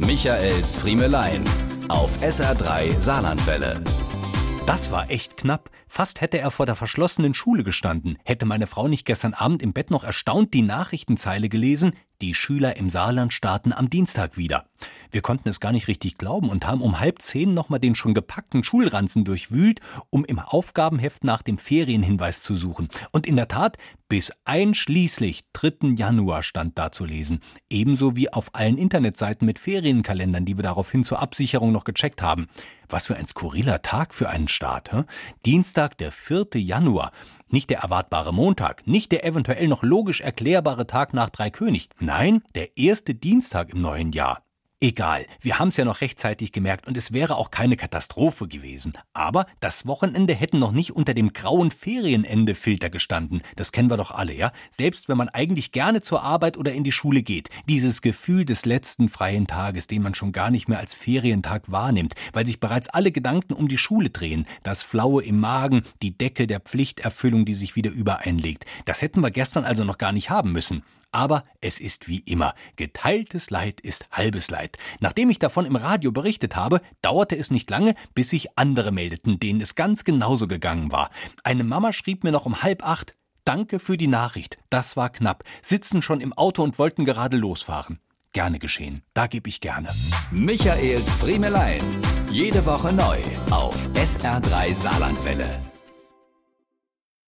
Michaels Friemelein auf SR3 Saarlandwelle. Das war echt knapp. Fast hätte er vor der verschlossenen Schule gestanden, hätte meine Frau nicht gestern Abend im Bett noch erstaunt die Nachrichtenzeile gelesen, die Schüler im Saarland starten am Dienstag wieder. Wir konnten es gar nicht richtig glauben und haben um halb zehn nochmal den schon gepackten Schulranzen durchwühlt, um im Aufgabenheft nach dem Ferienhinweis zu suchen. Und in der Tat, bis einschließlich 3. Januar stand da zu lesen. Ebenso wie auf allen Internetseiten mit Ferienkalendern, die wir daraufhin zur Absicherung noch gecheckt haben. Was für ein skurriler Tag für einen Start. Hä? Dienstag, der 4. Januar. Nicht der erwartbare Montag, nicht der eventuell noch logisch erklärbare Tag nach Dreikönig. Nein, der erste Dienstag im neuen Jahr. Egal, wir haben es ja noch rechtzeitig gemerkt und es wäre auch keine Katastrophe gewesen. Aber das Wochenende hätten noch nicht unter dem grauen Ferienende-Filter gestanden. Das kennen wir doch alle, ja? Selbst wenn man eigentlich gerne zur Arbeit oder in die Schule geht. Dieses Gefühl des letzten freien Tages, den man schon gar nicht mehr als Ferientag wahrnimmt, weil sich bereits alle Gedanken um die Schule drehen. Das Flaue im Magen, die Decke der Pflichterfüllung, die sich wieder übereinlegt. Das hätten wir gestern also noch gar nicht haben müssen. Aber es ist wie immer. Geteiltes Leid ist halbes Leid. Nachdem ich davon im Radio berichtet habe, dauerte es nicht lange, bis sich andere meldeten, denen es ganz genauso gegangen war. Eine Mama schrieb mir noch um halb acht, Danke für die Nachricht. Das war knapp. Sitzen schon im Auto und wollten gerade losfahren. Gerne geschehen. Da gebe ich gerne. Michaels Friemelein. Jede Woche neu auf SR3 Saarlandwelle.